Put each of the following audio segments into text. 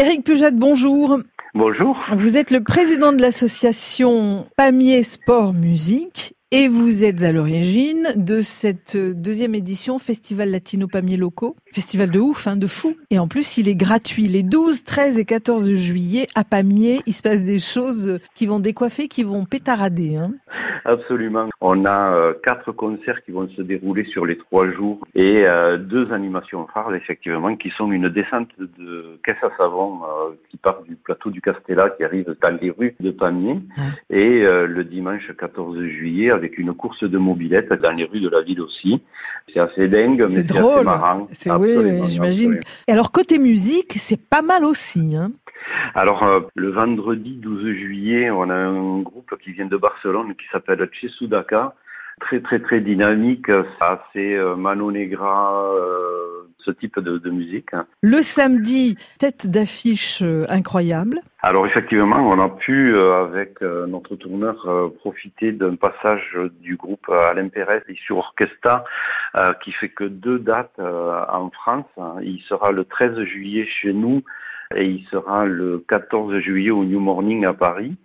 Éric Pujade, bonjour. Bonjour. Vous êtes le président de l'association Pamiers Sport Musique et vous êtes à l'origine de cette deuxième édition Festival Latino Pamiers Locaux. Festival de ouf, hein, de fou. Et en plus, il est gratuit. Les 12, 13 et 14 juillet à Pamiers, il se passe des choses qui vont décoiffer, qui vont pétarader. Hein. Absolument. On a euh, quatre concerts qui vont se dérouler sur les trois jours et euh, deux animations phares, effectivement, qui sont une descente de caisse à savon euh, qui part du plateau du Castella, qui arrive dans les rues de Pamiers, et le dimanche 14 juillet avec une course de mobilette dans les rues de la ville aussi. C'est assez dingue, mais c'est assez marrant. C'est oui, j'imagine. Et alors côté musique, c'est pas mal aussi. Hein alors, euh, le vendredi 12 juillet, on a un groupe qui vient de Barcelone qui s'appelle Chesudaka. Très, très, très dynamique. C'est assez euh, Mano Negra, euh, ce type de, musique. Le samedi, tête d'affiche incroyable. Alors effectivement, on a pu, avec notre tourneur, profiter d'un passage du groupe Alain Pérez sur Orchestra, qui fait que deux dates en France. Il sera le 13 juillet chez nous et il sera le 14 juillet au New Morning à Paris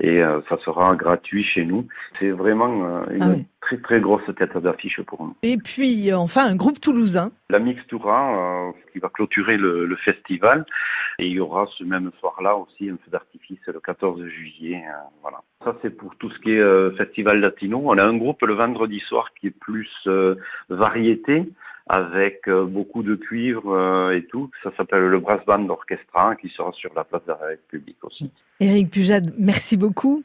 et euh, ça sera gratuit chez nous. C'est vraiment euh, une ah très très grosse tête d'affiche pour nous. Et puis enfin un groupe toulousain. La Mixtura euh, qui va clôturer le, le, festival et il y aura ce même soir-là aussi un feu d'artifice le 14 juillet. voilà. Ça c'est pour tout ce qui est festival latino. On a un groupe le vendredi soir qui est plus variété avec euh, beaucoup de cuivre euh, et tout. Ça s'appelle le Brass Band Orchestra qui sera sur la place de la République aussi. Éric Pujade, merci beaucoup.